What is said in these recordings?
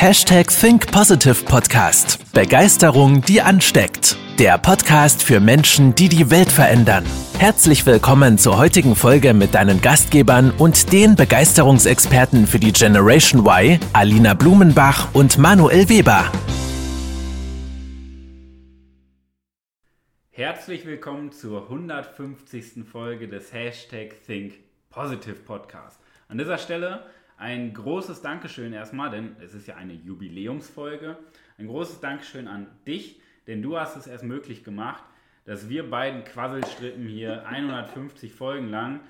Hashtag Think Positive Podcast. Begeisterung, die ansteckt. Der Podcast für Menschen, die die Welt verändern. Herzlich willkommen zur heutigen Folge mit deinen Gastgebern und den Begeisterungsexperten für die Generation Y, Alina Blumenbach und Manuel Weber. Herzlich willkommen zur 150. Folge des Hashtag Think Positive Podcast. An dieser Stelle ein großes Dankeschön erstmal, denn es ist ja eine Jubiläumsfolge. Ein großes Dankeschön an dich, denn du hast es erst möglich gemacht, dass wir beiden Quasselstrippen hier 150 Folgen lang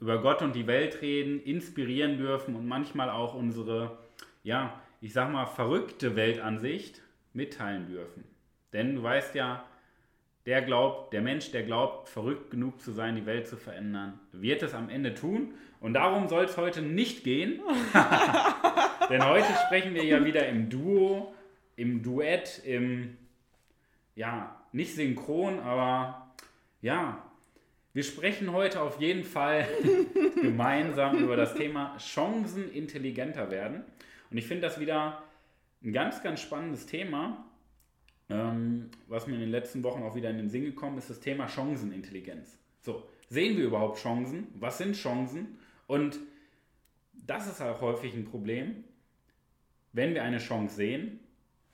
über Gott und die Welt reden, inspirieren dürfen und manchmal auch unsere, ja, ich sag mal, verrückte Weltansicht mitteilen dürfen. Denn du weißt ja, der glaubt, der Mensch, der glaubt, verrückt genug zu sein, die Welt zu verändern, wird es am Ende tun. Und darum soll es heute nicht gehen. Denn heute sprechen wir ja wieder im Duo, im Duett, im, ja, nicht synchron, aber ja, wir sprechen heute auf jeden Fall gemeinsam über das Thema Chancen intelligenter werden. Und ich finde das wieder ein ganz, ganz spannendes Thema. Ähm, was mir in den letzten Wochen auch wieder in den Sinn gekommen ist, das Thema Chancenintelligenz. So, sehen wir überhaupt Chancen? Was sind Chancen? Und das ist auch häufig ein Problem, wenn wir eine Chance sehen,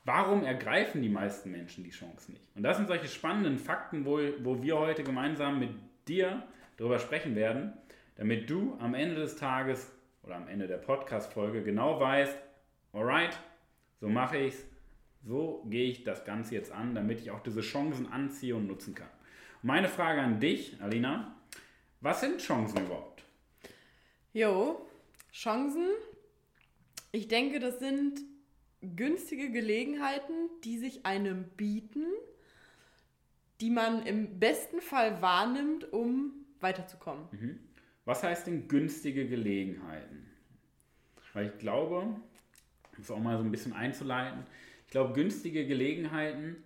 warum ergreifen die meisten Menschen die Chance nicht? Und das sind solche spannenden Fakten, wo, wo wir heute gemeinsam mit dir darüber sprechen werden, damit du am Ende des Tages oder am Ende der Podcast-Folge genau weißt, alright, so mache ich es, so gehe ich das Ganze jetzt an, damit ich auch diese Chancen anziehe und nutzen kann. Meine Frage an dich, Alina, was sind Chancen überhaupt? Jo, Chancen. Ich denke, das sind günstige Gelegenheiten, die sich einem bieten, die man im besten Fall wahrnimmt, um weiterzukommen. Mhm. Was heißt denn günstige Gelegenheiten? Weil ich glaube, um es auch mal so ein bisschen einzuleiten, ich glaube, günstige Gelegenheiten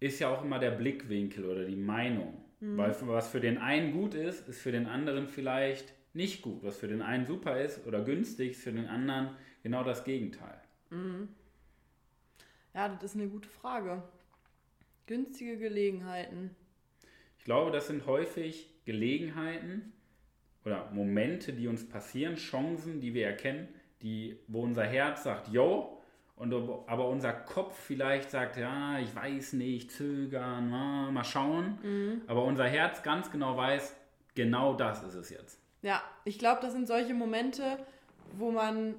ist ja auch immer der Blickwinkel oder die Meinung. Mhm. Weil was für den einen gut ist, ist für den anderen vielleicht nicht gut. Was für den einen super ist oder günstig, ist für den anderen genau das Gegenteil. Mhm. Ja, das ist eine gute Frage. Günstige Gelegenheiten. Ich glaube, das sind häufig Gelegenheiten oder Momente, die uns passieren, Chancen, die wir erkennen, die, wo unser Herz sagt, yo, und aber unser Kopf vielleicht sagt, ja, ich weiß nicht, zögern, mal schauen. Mhm. Aber unser Herz ganz genau weiß, genau das ist es jetzt. Ja, ich glaube, das sind solche Momente, wo man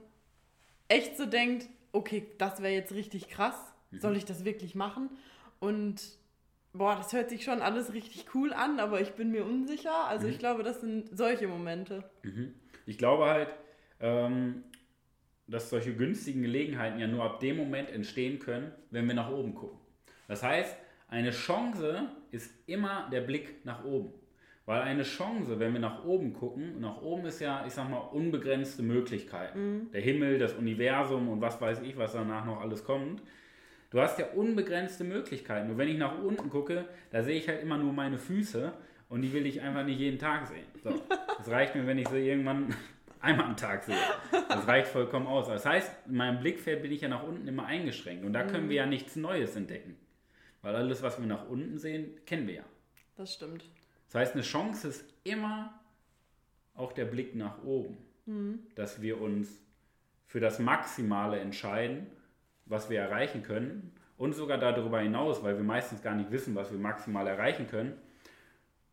echt so denkt, okay, das wäre jetzt richtig krass. Mhm. Soll ich das wirklich machen? Und boah, das hört sich schon alles richtig cool an, aber ich bin mir unsicher. Also mhm. ich glaube, das sind solche Momente. Mhm. Ich glaube halt, ähm, dass solche günstigen Gelegenheiten ja nur ab dem Moment entstehen können, wenn wir nach oben gucken. Das heißt, eine Chance ist immer der Blick nach oben. Weil eine Chance, wenn wir nach oben gucken, nach oben ist ja, ich sag mal, unbegrenzte Möglichkeiten. Mhm. Der Himmel, das Universum und was weiß ich, was danach noch alles kommt. Du hast ja unbegrenzte Möglichkeiten. Nur wenn ich nach unten gucke, da sehe ich halt immer nur meine Füße und die will ich einfach nicht jeden Tag sehen. So. Das reicht mir, wenn ich sie irgendwann einmal am Tag sehe. Das reicht vollkommen aus. Das heißt, in meinem Blickfeld bin ich ja nach unten immer eingeschränkt und da können mhm. wir ja nichts Neues entdecken. Weil alles, was wir nach unten sehen, kennen wir ja. Das stimmt. Das heißt, eine Chance ist immer auch der Blick nach oben. Mhm. Dass wir uns für das Maximale entscheiden, was wir erreichen können und sogar darüber hinaus, weil wir meistens gar nicht wissen, was wir maximal erreichen können.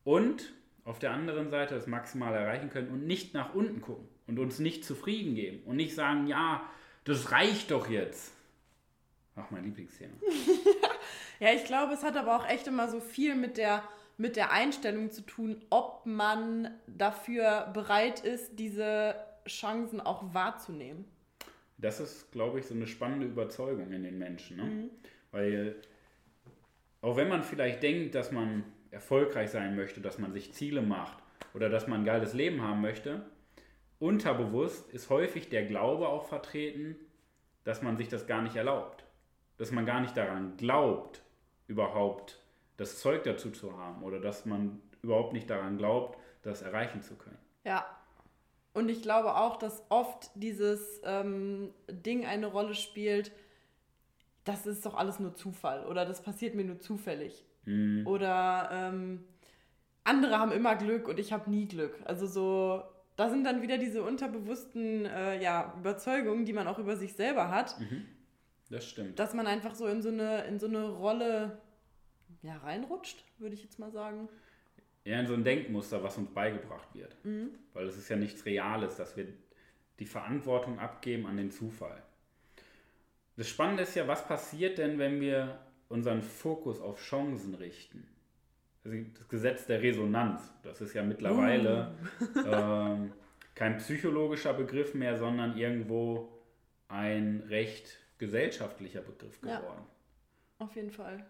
Und auf der anderen Seite das maximal erreichen können und nicht nach unten gucken und uns nicht zufrieden geben und nicht sagen, ja, das reicht doch jetzt. Ach, mein Lieblingsthema. ja, ich glaube, es hat aber auch echt immer so viel mit der, mit der Einstellung zu tun, ob man dafür bereit ist, diese Chancen auch wahrzunehmen. Das ist, glaube ich, so eine spannende Überzeugung in den Menschen. Ne? Mhm. Weil auch wenn man vielleicht denkt, dass man erfolgreich sein möchte, dass man sich Ziele macht oder dass man ein geiles Leben haben möchte, unterbewusst ist häufig der Glaube auch vertreten, dass man sich das gar nicht erlaubt. Dass man gar nicht daran glaubt, überhaupt das Zeug dazu zu haben oder dass man überhaupt nicht daran glaubt, das erreichen zu können. Ja. Und ich glaube auch, dass oft dieses ähm, Ding eine Rolle spielt, das ist doch alles nur Zufall oder das passiert mir nur zufällig. Mhm. Oder ähm, andere haben immer Glück und ich habe nie Glück. Also so, da sind dann wieder diese unterbewussten äh, ja, Überzeugungen, die man auch über sich selber hat, Das stimmt. dass man einfach so in so eine, in so eine Rolle ja, reinrutscht, würde ich jetzt mal sagen. eher in so ein Denkmuster, was uns beigebracht wird. Weil es ist ja nichts Reales, dass wir die Verantwortung abgeben an den Zufall. Das Spannende ist ja, was passiert denn, wenn wir unseren Fokus auf Chancen richten? Also das Gesetz der Resonanz, das ist ja mittlerweile ähm, kein psychologischer Begriff mehr, sondern irgendwo ein recht gesellschaftlicher Begriff Ja. geworden. Auf jeden Fall.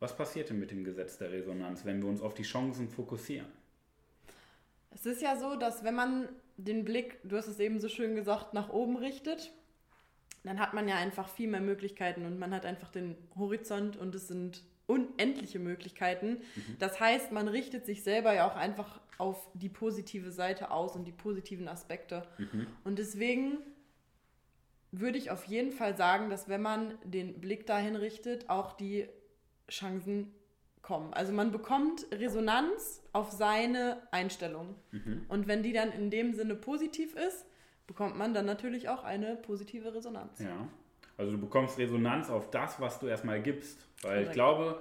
Was passiert denn mit dem Gesetz der Resonanz, wenn wir uns auf die Chancen fokussieren? Es ist ja so, dass wenn man den Blick, du hast es eben so schön gesagt, nach oben richtet, dann hat man ja einfach viel mehr Möglichkeiten und man hat einfach den Horizont und es sind unendliche Möglichkeiten. Das heißt, man richtet sich selber ja auch einfach auf die positive Seite aus und die positiven Aspekte. Und deswegen würde ich auf jeden Fall sagen, dass wenn man den Blick dahin richtet, auch die Chancen kommen. Also man bekommt Resonanz auf seine Einstellung. Und wenn die dann in dem Sinne positiv ist, bekommt man dann natürlich auch eine positive Resonanz. Ja. Also du bekommst Resonanz auf das, was du erstmal gibst. Weil ich Korrekt. glaube,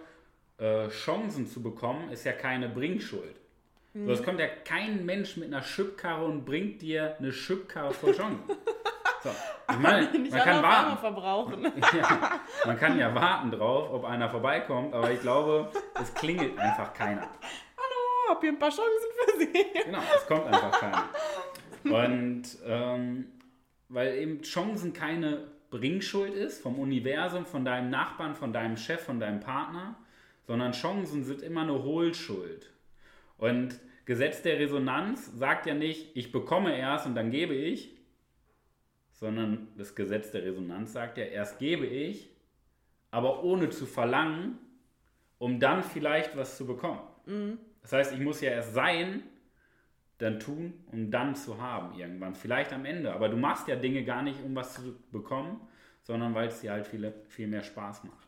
äh, Chancen zu bekommen, ist ja keine Bringschuld. Mhm. So, es kommt ja kein Mensch mit einer Schubkarre und bringt dir eine Schubkarre voll Chancen. so. Ich meine, man kann warten. verbrauchen. ja, man kann ja warten drauf, ob einer vorbeikommt, aber ich glaube, es klingelt einfach keiner. Hallo, hab hier ein paar Chancen für Sie. Genau, es kommt einfach keiner. Und ähm, weil eben Chancen keine Bringschuld ist vom Universum, von deinem Nachbarn, von deinem Chef, von deinem Partner, sondern Chancen sind immer eine Hohlschuld. Und Gesetz der Resonanz sagt ja nicht, ich bekomme erst und dann gebe ich, sondern das Gesetz der Resonanz sagt ja, erst gebe ich, aber ohne zu verlangen, um dann vielleicht was zu bekommen. Das heißt, ich muss ja erst sein, dann tun, um dann zu haben irgendwann. Vielleicht am Ende. Aber du machst ja Dinge gar nicht, um was zu bekommen, sondern weil es dir halt viel, viel mehr Spaß macht.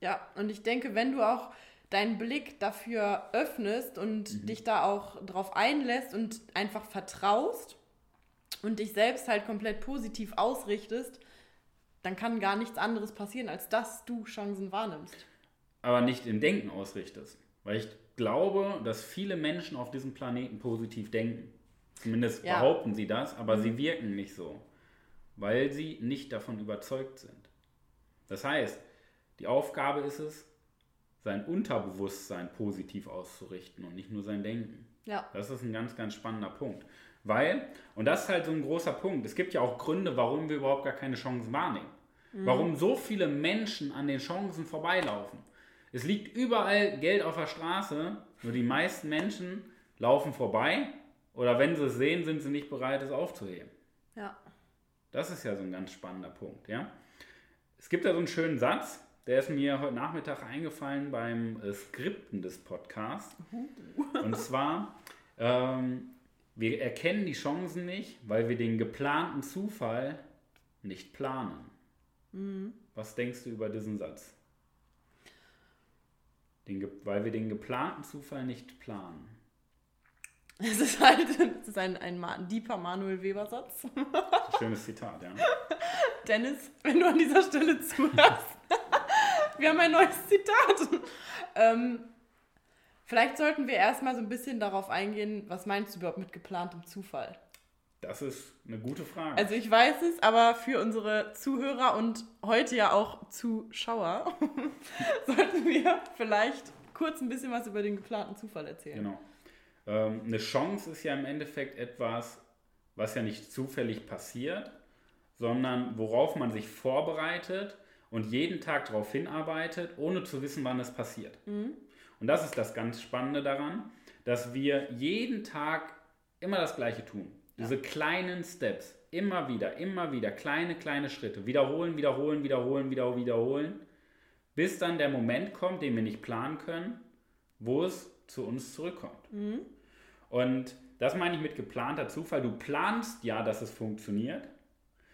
Ja, und ich denke, wenn du auch deinen Blick dafür öffnest und dich da auch drauf einlässt und einfach vertraust und dich selbst halt komplett positiv ausrichtest, dann kann gar nichts anderes passieren, als dass du Chancen wahrnimmst. Aber nicht im Denken ausrichtest. Weil ich glaube, dass viele Menschen auf diesem Planeten positiv denken. Zumindest Ja. behaupten sie das, aber sie wirken nicht so. Weil sie nicht davon überzeugt sind. Das heißt, die Aufgabe ist es, sein Unterbewusstsein positiv auszurichten und nicht nur sein Denken. Ja, Das ist ein ganz, ganz spannender Punkt. Weil, und das ist halt so ein großer Punkt, es gibt ja auch Gründe, warum wir überhaupt gar keine Chancen wahrnehmen. Warum so viele Menschen an den Chancen vorbeilaufen. Es liegt überall Geld auf der Straße, nur die meisten Menschen laufen vorbei oder wenn sie es sehen, sind sie nicht bereit, es aufzuheben. ja. Das ist ja so ein ganz spannender Punkt, ja. Es gibt da so einen schönen Satz, der ist mir heute Nachmittag eingefallen beim äh, Skripten des Podcasts. Und zwar, ähm, wir erkennen die Chancen nicht, weil wir den geplanten Zufall nicht planen. Was denkst du über diesen Satz? Den, weil wir den geplanten Zufall nicht planen. Es ist halt es ist ein, ein Ma- deeper Manuel Weber-Satz. Schönes Zitat, ja. Dennis, wenn du an dieser Stelle zuhörst, wir haben ein neues Zitat. Ähm, vielleicht sollten wir erstmal so ein bisschen darauf eingehen, was meinst du überhaupt mit geplantem Zufall? Das ist eine gute Frage. Also ich weiß es, aber für unsere Zuhörer und heute ja auch Zuschauer sollten wir vielleicht kurz ein bisschen was über den geplanten Zufall erzählen. Genau. Ähm, eine Chance ist ja im Endeffekt etwas, was ja nicht zufällig passiert, sondern worauf man sich vorbereitet und jeden Tag darauf hinarbeitet, ohne zu wissen, wann es passiert. Und das ist das ganz Spannende daran, dass wir jeden Tag immer das Gleiche tun. Diese kleinen Steps, immer wieder, immer wieder, kleine, kleine Schritte, wiederholen, wiederholen, wiederholen, wieder, wiederholen, bis dann der Moment kommt, den wir nicht planen können, wo es zu uns zurückkommt. Und das meine ich mit geplanter Zufall. Du planst ja, dass es funktioniert.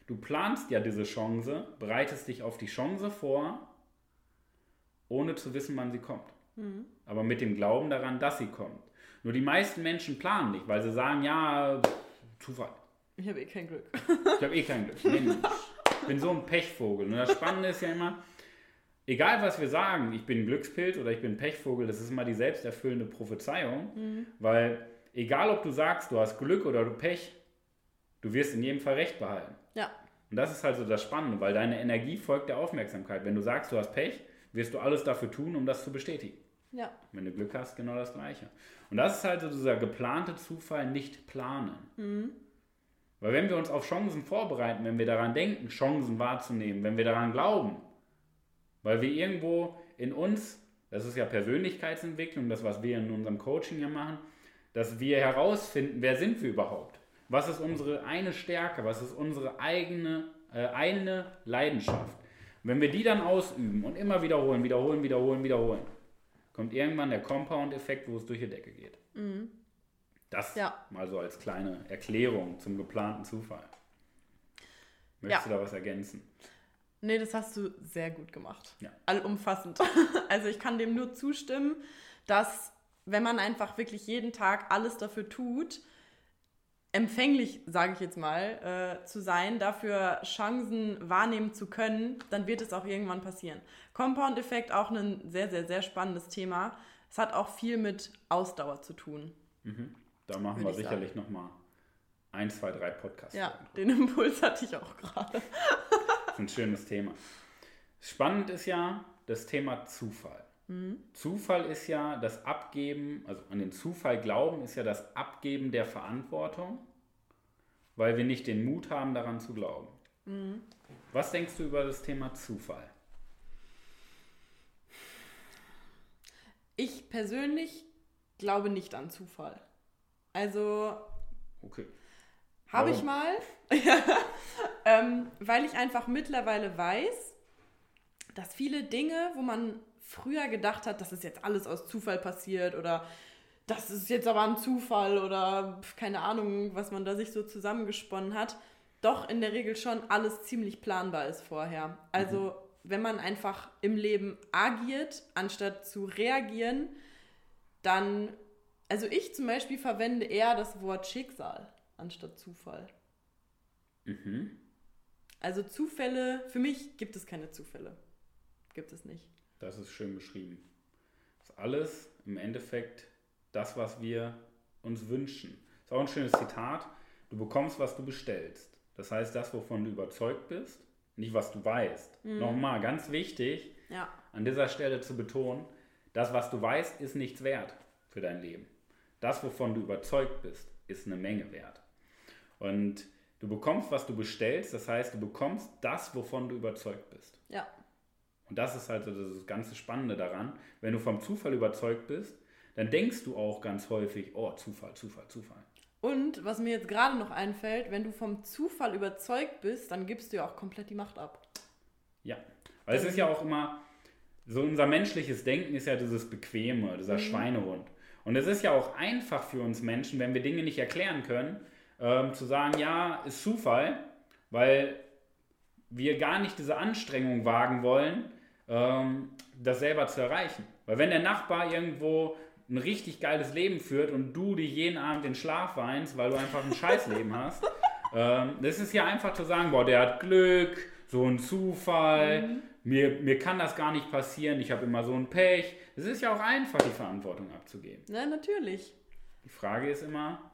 Du planst ja diese Chance, bereitest dich auf die Chance vor, ohne zu wissen, wann sie kommt. Mhm. Aber mit dem Glauben daran, dass sie kommt. Nur die meisten Menschen planen nicht, weil sie sagen, ja, Zufall. Ich habe eh kein Glück. Ich habe eh kein Glück. Ich bin so ein Pechvogel. Und das Spannende ist ja immer, egal was wir sagen, ich bin Glückspilz oder ich bin Pechvogel, das ist immer die selbsterfüllende Prophezeiung, mhm. weil egal ob du sagst, du hast Glück oder du Pech, du wirst in jedem Fall Recht behalten. Ja. Und das ist halt so das Spannende, weil deine Energie folgt der Aufmerksamkeit. Wenn du sagst, du hast Pech, wirst du alles dafür tun, um das zu bestätigen. Ja. Wenn du Glück hast, genau das Gleiche. Und das ist halt so dieser geplante Zufall, nicht planen. Mhm. Weil wenn wir uns auf Chancen vorbereiten, wenn wir daran denken, Chancen wahrzunehmen, wenn wir daran glauben, weil wir irgendwo in uns, das ist ja Persönlichkeitsentwicklung, das, was wir in unserem Coaching ja machen, dass wir herausfinden, wer sind wir überhaupt? Was ist unsere eine Stärke? Was ist unsere eigene äh, eine Leidenschaft? Und wenn wir die dann ausüben und immer wiederholen, wiederholen, wiederholen, wiederholen, kommt irgendwann der Compound-Effekt, wo es durch die Decke geht. Mhm. Das ja. mal so als kleine Erklärung zum geplanten Zufall. Möchtest ja. du da was ergänzen? Nee, das hast du sehr gut gemacht. Ja. Allumfassend. Also ich kann dem nur zustimmen, dass wenn man einfach wirklich jeden Tag alles dafür tut, empfänglich, sage ich jetzt mal, äh, zu sein, dafür Chancen wahrnehmen zu können, dann wird es auch irgendwann passieren. Compound-Effekt auch ein sehr, sehr, sehr spannendes Thema. Es hat auch viel mit Ausdauer zu tun. Mhm. Da machen wir sicherlich nochmal ein, zwei, drei Podcasts. Ja, den Impuls hatte ich auch gerade. das ist ein schönes Thema. Spannend ist ja das Thema Zufall. Mhm. Zufall ist ja das Abgeben, also an den Zufall glauben, ist ja das Abgeben der Verantwortung, weil wir nicht den Mut haben, daran zu glauben. Mhm. Was denkst du über das Thema Zufall? Ich persönlich glaube nicht an Zufall. Also. Okay. Habe ich mal. ähm, weil ich einfach mittlerweile weiß, dass viele Dinge, wo man früher gedacht hat, das ist jetzt alles aus Zufall passiert oder das ist jetzt aber ein Zufall oder keine Ahnung, was man da sich so zusammengesponnen hat, doch in der Regel schon alles ziemlich planbar ist vorher. Also mhm. wenn man einfach im Leben agiert, anstatt zu reagieren, dann also ich zum Beispiel verwende eher das Wort Schicksal anstatt Zufall. Mhm. Also Zufälle, für mich gibt es keine Zufälle. Gibt es nicht. Das ist schön beschrieben. Das ist alles im Endeffekt das, was wir uns wünschen. Das ist auch ein schönes Zitat. Du bekommst, was du bestellst. Das heißt, das, wovon du überzeugt bist, nicht was du weißt. Mhm. Nochmal, ganz wichtig, ja. an dieser Stelle zu betonen, das, was du weißt, ist nichts wert für dein Leben. Das, wovon du überzeugt bist, ist eine Menge wert. Und du bekommst, was du bestellst, das heißt, du bekommst das, wovon du überzeugt bist. Ja. Und das ist halt das ganze Spannende daran. Wenn du vom Zufall überzeugt bist, dann denkst du auch ganz häufig, oh, Zufall, Zufall, Zufall. Und was mir jetzt gerade noch einfällt, wenn du vom Zufall überzeugt bist, dann gibst du ja auch komplett die Macht ab. Ja, weil es ist ja auch immer, so unser menschliches Denken ist ja dieses Bequeme, dieser mhm. Schweinehund. Und es ist ja auch einfach für uns Menschen, wenn wir Dinge nicht erklären können, ähm, zu sagen, ja, ist Zufall, weil wir gar nicht diese Anstrengung wagen wollen, ähm, das selber zu erreichen. Weil wenn der Nachbar irgendwo ein richtig geiles Leben führt und du dich jeden Abend den Schlaf weinst, weil du einfach ein Scheißleben hast, ähm, das ist ja einfach zu sagen, boah, der hat Glück, so ein Zufall, mhm. mir, mir kann das gar nicht passieren, ich habe immer so ein Pech. Es ist ja auch einfach, die Verantwortung abzugeben. Ja, natürlich. Die Frage ist immer,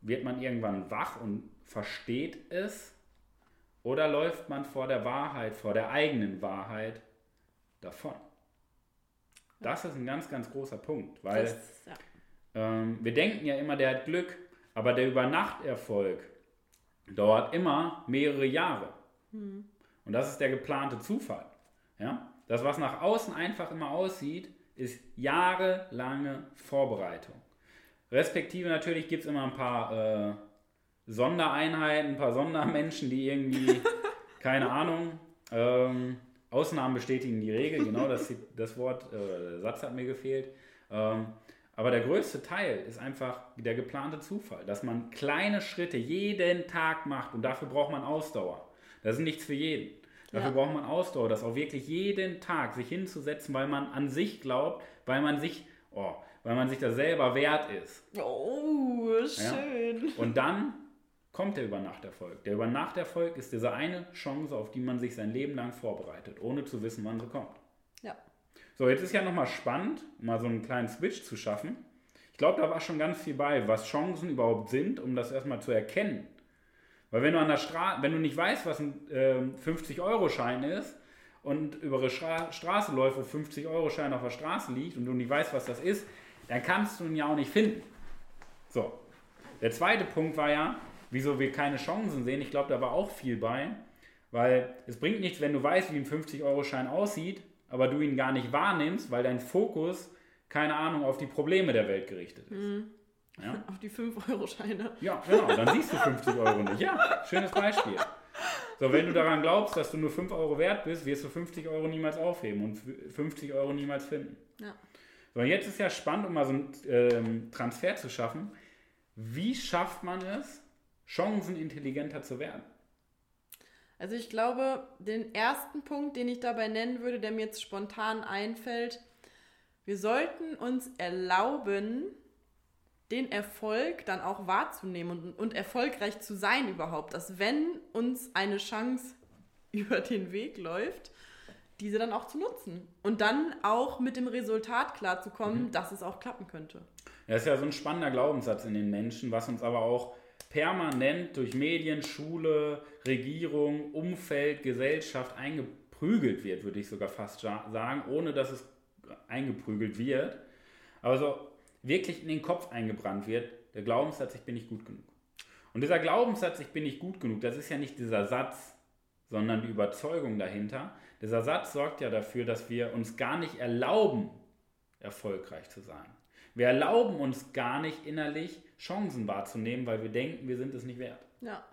wird man irgendwann wach und versteht es? Oder läuft man vor der Wahrheit, vor der eigenen Wahrheit davon? Das ist ein ganz, ganz großer Punkt, weil das, ja. ähm, wir denken ja immer, der hat Glück, aber der Übernachterfolg dauert immer mehrere Jahre. Hm. Und das ist der geplante Zufall. Ja? Das, was nach außen einfach immer aussieht, ist jahrelange Vorbereitung. Respektive natürlich gibt es immer ein paar äh, Sondereinheiten, ein paar Sondermenschen, die irgendwie, keine Ahnung, ähm, Ausnahmen bestätigen die Regel, genau das, das Wort, äh, der Satz hat mir gefehlt. Ähm, Aber der größte Teil ist einfach der geplante Zufall, dass man kleine Schritte jeden Tag macht und dafür braucht man Ausdauer. Das ist nichts für jeden. Dafür Ja. braucht man Ausdauer, das auch wirklich jeden Tag sich hinzusetzen, weil man an sich glaubt, weil man sich, oh, weil man sich das selber wert ist. Oh, schön. Und dann kommt der Übernachterfolg. Der Übernachterfolg ist diese eine Chance, auf die man sich sein Leben lang vorbereitet, ohne zu wissen, wann sie kommt. Ja. So, jetzt ist ja nochmal spannend, mal so einen kleinen Switch zu schaffen. Ich glaube, da war schon ganz viel bei, was Chancen überhaupt sind, um das erstmal zu erkennen. Weil wenn du an der Straße, wenn du nicht weißt, was ein ähm, 50-Euro-Schein ist und über eine Stra Straße läuft, wo 50-Euro-Schein auf der Straße liegt und du nicht weißt, was das ist, dann kannst du ihn ja auch nicht finden. So. Der zweite Punkt war ja, wieso wir keine Chancen sehen. Ich glaube, da war auch viel bei, weil es bringt nichts, wenn du weißt, wie ein 50-Euro-Schein aussieht, aber du ihn gar nicht wahrnimmst, weil dein Fokus, keine Ahnung, auf die Probleme der Welt gerichtet ist. Ja? Auf die 5-Euro-Scheine. Ja, genau, dann siehst du 50 Euro nicht. Ja, schönes Beispiel. So, wenn du daran glaubst, dass du nur 5 Euro wert bist, wirst du 50 Euro niemals aufheben und 50 Euro niemals finden. Ja. So, und jetzt ist ja spannend, um mal so einen ähm, Transfer zu schaffen. Wie schafft man es, chancenintelligenter zu werden? Also ich glaube, den ersten Punkt, den ich dabei nennen würde, der mir jetzt spontan einfällt, wir sollten uns erlauben, den Erfolg dann auch wahrzunehmen und, und erfolgreich zu sein überhaupt. Dass wenn uns eine Chance über den Weg läuft, diese dann auch zu nutzen. Und dann auch mit dem Resultat klarzukommen, dass es auch klappen könnte. Das ist ja so ein spannender Glaubenssatz in den Menschen, was uns aber auch permanent durch Medien, Schule, Regierung, Umfeld, Gesellschaft eingeprügelt wird, würde ich sogar fast sagen, ohne dass es eingeprügelt wird. Aber so wirklich in den Kopf eingebrannt wird, der Glaubenssatz, ich bin nicht gut genug. Und dieser Glaubenssatz, ich bin nicht gut genug, das ist ja nicht dieser Satz, sondern die Überzeugung dahinter. Dieser Satz sorgt ja dafür, dass wir uns gar nicht erlauben, erfolgreich zu sein. Wir erlauben uns gar nicht innerlich Chancen wahrzunehmen, weil wir denken, wir sind es nicht wert. Ja.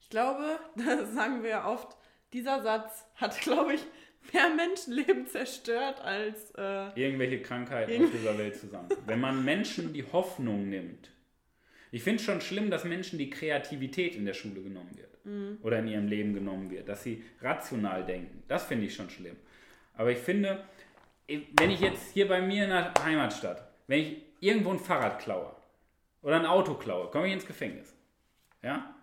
Ich glaube, das sagen wir ja oft, dieser Satz hat, glaube ich, mehr Menschenleben zerstört als. Äh, Irgendwelche Krankheiten Irgendw- auf dieser Welt zusammen. Wenn man Menschen die Hoffnung nimmt. Ich finde es schon schlimm, dass Menschen die Kreativität in der Schule genommen wird. Oder in ihrem Leben genommen wird. Dass sie rational denken. Das finde ich schon schlimm. Aber ich finde, wenn ich jetzt hier bei mir in der Heimatstadt, wenn ich irgendwo ein Fahrrad klaue oder ein Auto klaue, komme ich ins Gefängnis. Ja?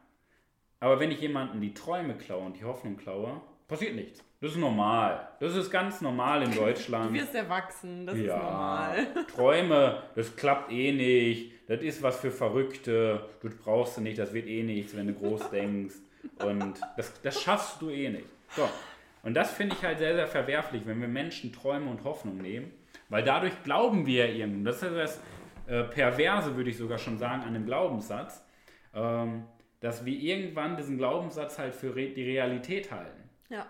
Aber wenn ich jemanden die Träume klaue und die Hoffnung klaue, passiert nichts. Das ist normal. Das ist ganz normal in Deutschland. du wirst erwachsen, das ist Ja, normal. Träume, das klappt eh nicht. Das ist was für Verrückte. Du brauchst du nicht, das wird eh nichts, wenn du groß denkst. Und das, das schaffst du eh nicht. So. Und das finde ich halt sehr, sehr verwerflich, wenn wir Menschen Träume und Hoffnung nehmen. Weil dadurch glauben wir ja irgendwo. Das ist das äh, Perverse, würde ich sogar schon sagen, an dem Glaubenssatz. Ähm, dass wir irgendwann diesen Glaubenssatz halt für re die Realität halten. Ja.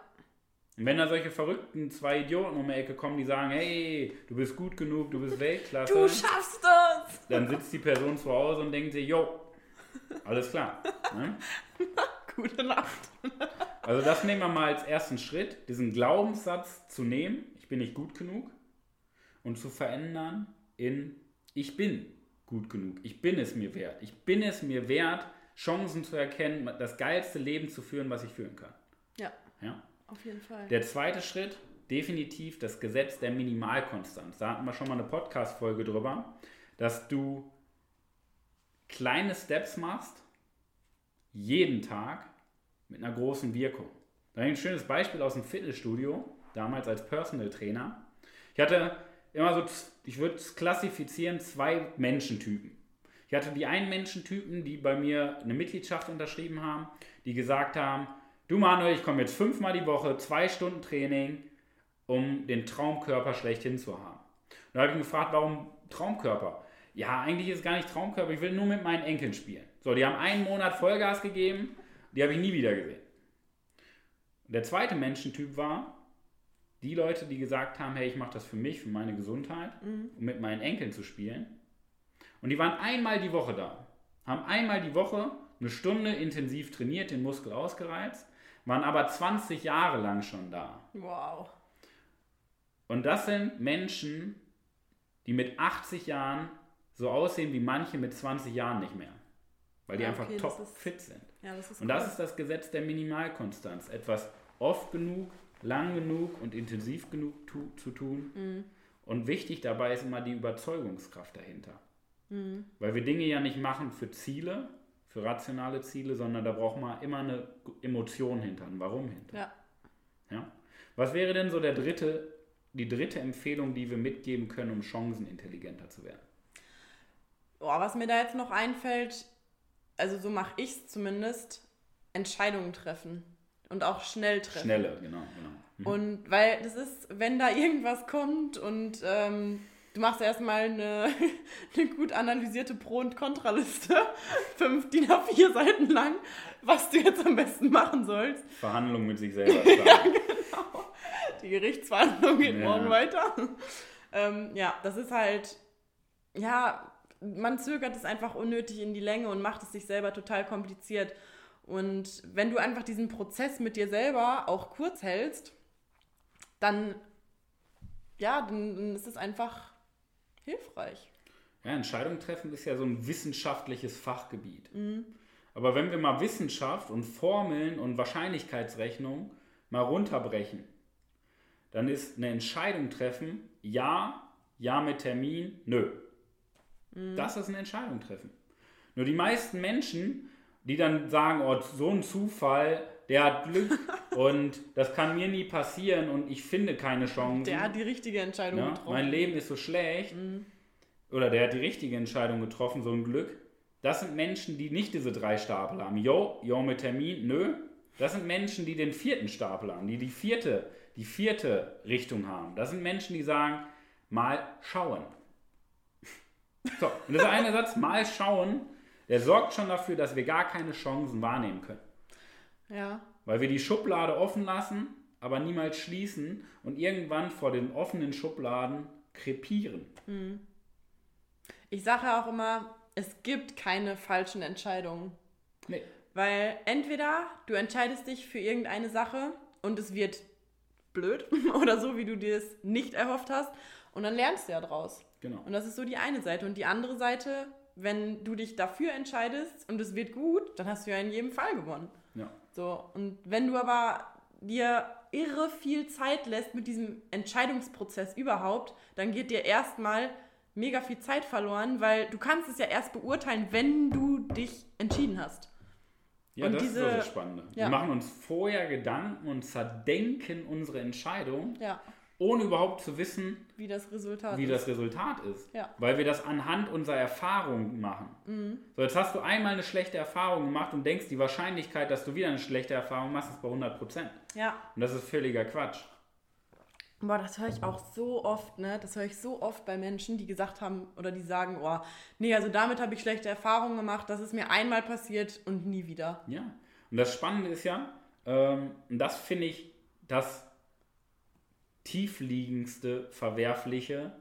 Und wenn da solche verrückten zwei Idioten um die Ecke kommen, die sagen, hey, du bist gut genug, du bist Weltklasse, Du schaffst das! dann sitzt die Person zu Hause und denkt sich, jo, alles klar. Ne? Gute Nacht. Also das nehmen wir mal als ersten Schritt, diesen Glaubenssatz zu nehmen, ich bin nicht gut genug, und zu verändern in, ich bin gut genug, ich bin es mir wert, ich bin es mir wert, Chancen zu erkennen, das geilste Leben zu führen, was ich führen kann. Ja, Ja? auf jeden Fall. Der zweite Schritt, definitiv das Gesetz der Minimalkonstanz. Da hatten wir schon mal eine Podcast-Folge drüber, dass du kleine Steps machst, jeden Tag mit einer großen Wirkung. Da habe ich ein schönes Beispiel aus dem Fitnessstudio, damals als Personal Trainer. Ich hatte immer so, ich würde es klassifizieren, zwei Menschentypen. Ich hatte die einen Menschentypen, die bei mir eine Mitgliedschaft unterschrieben haben, die gesagt haben, du Manuel, ich komme jetzt fünfmal die Woche, zwei Stunden Training, um den Traumkörper schlechthin zu haben. Und da habe ich ihn gefragt, warum Traumkörper? Ja, eigentlich ist es gar nicht Traumkörper, ich will nur mit meinen Enkeln spielen. So, die haben einen Monat Vollgas gegeben, die habe ich nie wieder gesehen. Der zweite Menschentyp war, die Leute, die gesagt haben, hey, ich mache das für mich, für meine Gesundheit, um mit meinen Enkeln zu spielen. Und die waren einmal die Woche da, haben einmal die Woche eine Stunde intensiv trainiert, den Muskel ausgereizt, waren aber 20 Jahre lang schon da. Wow. Und das sind Menschen, die mit 80 Jahren so aussehen wie manche mit 20 Jahren nicht mehr. Weil die Ja, einfach okay, top das ist- fit sind. Ja, das ist Und das ist das Gesetz der Minimalkonstanz. Etwas oft genug, lang genug und intensiv genug tu zu tun. Mhm. Und wichtig dabei ist immer die Überzeugungskraft dahinter. Mhm. Weil wir Dinge ja nicht machen für Ziele, für rationale Ziele, sondern da braucht man immer eine Emotion hinter, ein Warum hinter. Ja. Ja? Was wäre denn so der dritte, die dritte Empfehlung, die wir mitgeben können, um chancenintelligenter zu werden? Boah, was mir da jetzt noch einfällt, also so mache ich es zumindest, Entscheidungen treffen. Und auch schnell treffen. Schnelle, genau, genau. Mhm. Und weil das ist, wenn da irgendwas kommt und ähm, du machst erstmal eine, eine gut analysierte Pro- und Kontraliste, fünf DIN A4 Seiten lang, was du jetzt am besten machen sollst. Verhandlung mit sich selber. starten. Die Gerichtsverhandlung geht Ja. morgen weiter. ähm, ja, das ist halt, ja, man zögert es einfach unnötig in die Länge und macht es sich selber total kompliziert. Und wenn du einfach diesen Prozess mit dir selber auch kurz hältst, dann, ja, dann, dann ist es einfach hilfreich. Ja, Entscheidung treffen ist ja so ein wissenschaftliches Fachgebiet. Aber wenn wir mal Wissenschaft und Formeln und Wahrscheinlichkeitsrechnung mal runterbrechen, dann ist eine Entscheidung treffen, ja, ja mit Termin, nö. Das ist eine Entscheidung treffen. Nur die meisten Menschen, die dann sagen, oh, so ein Zufall, der hat Glück und das kann mir nie passieren und ich finde keine Chancen. Der hat die richtige Entscheidung Ja, getroffen. mein Leben ist so schlecht. Oder der hat die richtige Entscheidung getroffen, so ein Glück. Das sind Menschen, die nicht diese drei Stapel haben. Jo, jo mit Termin, nö. Das sind Menschen, die den vierten Stapel haben, die die vierte, die vierte Richtung haben. Das sind Menschen, die sagen, mal schauen. So, und dieser eine Satz, mal schauen, der sorgt schon dafür, dass wir gar keine Chancen wahrnehmen können. Ja, Weil wir die Schublade offen lassen, aber niemals schließen und irgendwann vor den offenen Schubladen krepieren. ich sage auch immer, es gibt keine falschen Entscheidungen. Nee. Weil entweder du entscheidest dich für irgendeine Sache und es wird blöd oder so, wie du dir es nicht erhofft hast und dann lernst du ja draus. Genau. Und das ist so die eine Seite. Und die andere Seite, wenn du dich dafür entscheidest und es wird gut, dann hast du ja in jedem Fall gewonnen. Ja. So, und wenn du aber dir irre viel Zeit lässt mit diesem Entscheidungsprozess überhaupt, dann geht dir erstmal mega viel Zeit verloren, weil du kannst es ja erst beurteilen, wenn du dich entschieden hast. Ja, Und das diese- ist so das Spannende. ja. Wir machen uns vorher Gedanken und zerdenken unsere Entscheidung, Ja, ohne überhaupt zu wissen, wie das Resultat wie ist. das Resultat ist. Ja. Weil wir das anhand unserer Erfahrung machen. So, jetzt hast du einmal eine schlechte Erfahrung gemacht und denkst, die Wahrscheinlichkeit, dass du wieder eine schlechte Erfahrung machst, ist bei 100%. Ja, Und das ist völliger Quatsch. Boah, das höre ich auch so oft, ne? Das höre ich so oft bei Menschen, die gesagt haben oder die sagen, oh, nee, also damit habe ich schlechte Erfahrungen gemacht, das ist mir einmal passiert und nie wieder. Ja. Und das Spannende ist ja, ähm, und das finde ich das tiefliegendste, verwerfliche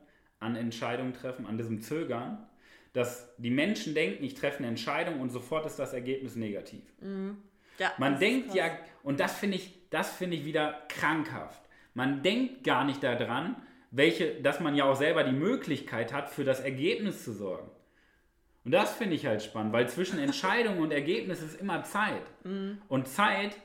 an Entscheidungen treffen, an diesem Zögern, dass die Menschen denken, ich treffe eine Entscheidung und sofort ist das Ergebnis negativ. Ja, Man denkt ja, und das finde ich, das finde ich wieder krankhaft. Man denkt gar nicht daran, welche, dass man ja auch selber die Möglichkeit hat, für das Ergebnis zu sorgen. Und das finde ich halt spannend, weil zwischen Entscheidung und Ergebnis ist immer Zeit. Und Zeit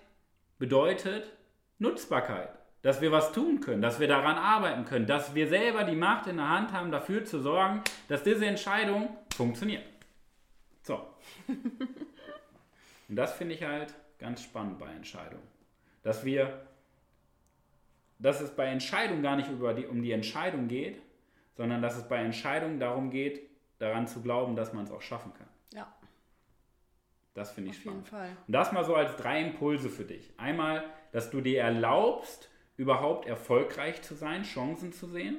bedeutet Nutzbarkeit. Dass wir was tun können, dass wir daran arbeiten können, dass wir selber die Macht in der Hand haben, dafür zu sorgen, dass diese Entscheidung funktioniert. So. Und das finde ich halt ganz spannend bei Entscheidungen. Dass wir, dass es bei Entscheidungen gar nicht über die, um die Entscheidung geht, sondern dass es bei Entscheidungen darum geht, daran zu glauben, dass man es auch schaffen kann. Ja, Das finde ich auf jeden spannend. Fall. Und das mal so als drei Impulse für dich. Einmal, dass du dir erlaubst, überhaupt erfolgreich zu sein, Chancen zu sehen.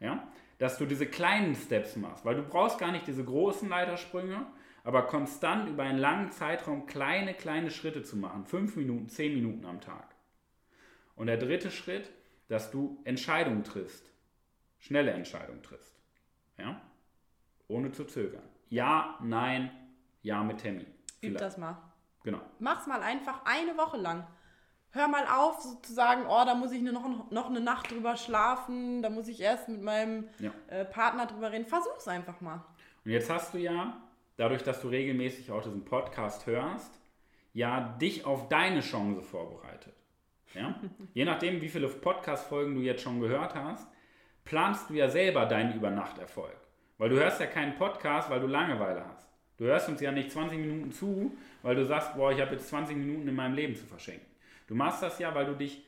Ja? Dass du diese kleinen Steps machst, weil du brauchst gar nicht diese großen Leitersprünge, aber konstant über einen langen Zeitraum kleine, kleine Schritte zu machen. Fünf Minuten, zehn Minuten am Tag. Und der dritte Schritt, dass du Entscheidungen triffst. Schnelle Entscheidungen triffst. Ja? Ohne zu zögern. Ja, nein, ja mit Termin. Üb Vielleicht. das mal. Genau. Mach's mal einfach eine Woche lang. Hör mal auf, sozusagen, oh, da muss ich noch, noch eine Nacht drüber schlafen, da muss ich erst mit meinem Ja. äh, Partner drüber reden. Versuch's einfach mal. Und jetzt hast du ja, dadurch, dass du regelmäßig auch diesen Podcast hörst, ja dich auf deine Chance vorbereitet. Ja? Je nachdem, wie viele Podcast-Folgen du jetzt schon gehört hast, planst du ja selber deinen Übernachterfolg. Weil du hörst ja keinen Podcast, weil du Langeweile hast. Du hörst uns ja nicht 20 Minuten zu, weil du sagst, boah, ich habe jetzt 20 Minuten in meinem Leben zu verschenken. Du machst das ja, weil du dich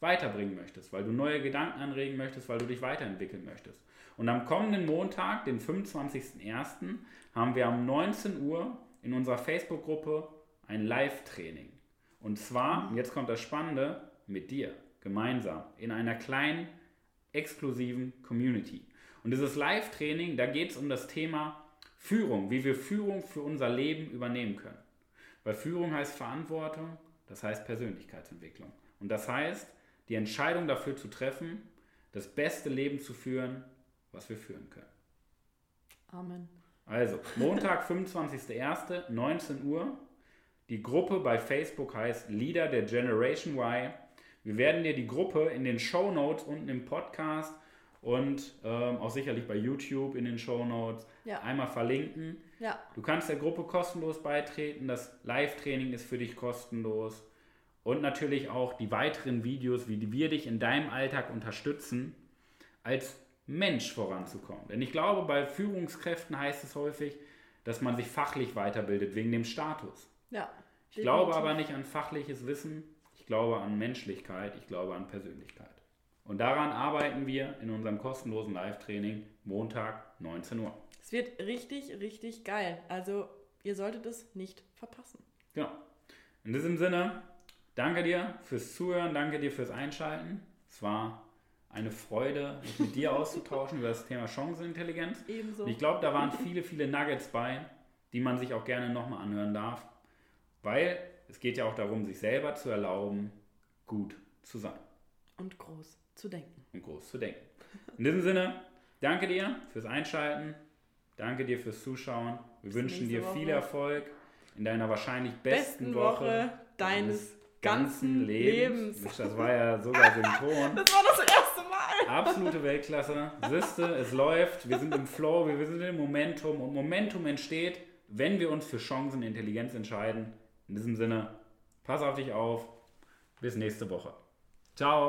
weiterbringen möchtest, weil du neue Gedanken anregen möchtest, weil du dich weiterentwickeln möchtest. Und am kommenden Montag, den 25.01., haben wir um 19 Uhr in unserer Facebook-Gruppe ein Live-Training. Und zwar, jetzt kommt das Spannende, mit dir, gemeinsam, in einer kleinen, exklusiven Community. Und dieses Live-Training, da geht es um das Thema Führung, wie wir Führung für unser Leben übernehmen können. Weil Führung heißt Verantwortung, das heißt Persönlichkeitsentwicklung. Und das heißt, die Entscheidung dafür zu treffen, das beste Leben zu führen, was wir führen können. Amen. Also, Montag, 25.01., 19 Uhr. Die Gruppe bei Facebook heißt Leader der Generation Y. Wir werden dir die Gruppe in den Show Notes unten im Podcast und ähm, auch sicherlich bei YouTube in den Show Notes Ja. einmal verlinken. Ja, Du kannst der Gruppe kostenlos beitreten. Das Live-Training ist für dich kostenlos. Und natürlich auch die weiteren Videos, wie wir dich in deinem Alltag unterstützen, als Mensch voranzukommen. Denn ich glaube, bei Führungskräften heißt es häufig, dass man sich fachlich weiterbildet wegen dem Status. ja. Ich glaube aber nicht an fachliches Wissen, ich glaube an Menschlichkeit, ich glaube an Persönlichkeit. Und daran arbeiten wir in unserem kostenlosen Live-Training Montag 19 Uhr. Es wird richtig, richtig geil. Also, ihr solltet es nicht verpassen. Genau. In diesem Sinne, danke dir fürs Zuhören, danke dir fürs Einschalten. Es war eine Freude, mich mit dir auszutauschen über das Thema Chancenintelligenz. Ebenso. Und ich glaube, da waren viele, viele Nuggets bei, die man sich auch gerne nochmal anhören darf, weil es geht ja auch darum, sich selber zu erlauben, gut zu sein Und groß zu denken. und groß zu denken. In diesem Sinne, danke dir fürs Einschalten, danke dir fürs Zuschauen. Wir wünschen dir viel Woche. Erfolg in deiner wahrscheinlich besten, Besten Woche, Woche deines ganzen Lebens. Mensch, Das war ja sogar synchron. Das war das erste Mal. Absolute Weltklasse. Siehste, es läuft. Wir sind im Flow, wir sind im Momentum. Und Momentum entsteht, wenn wir uns für Chancen Intelligenz entscheiden. In diesem Sinne, pass auf dich auf. Bis nächste Woche. Ciao.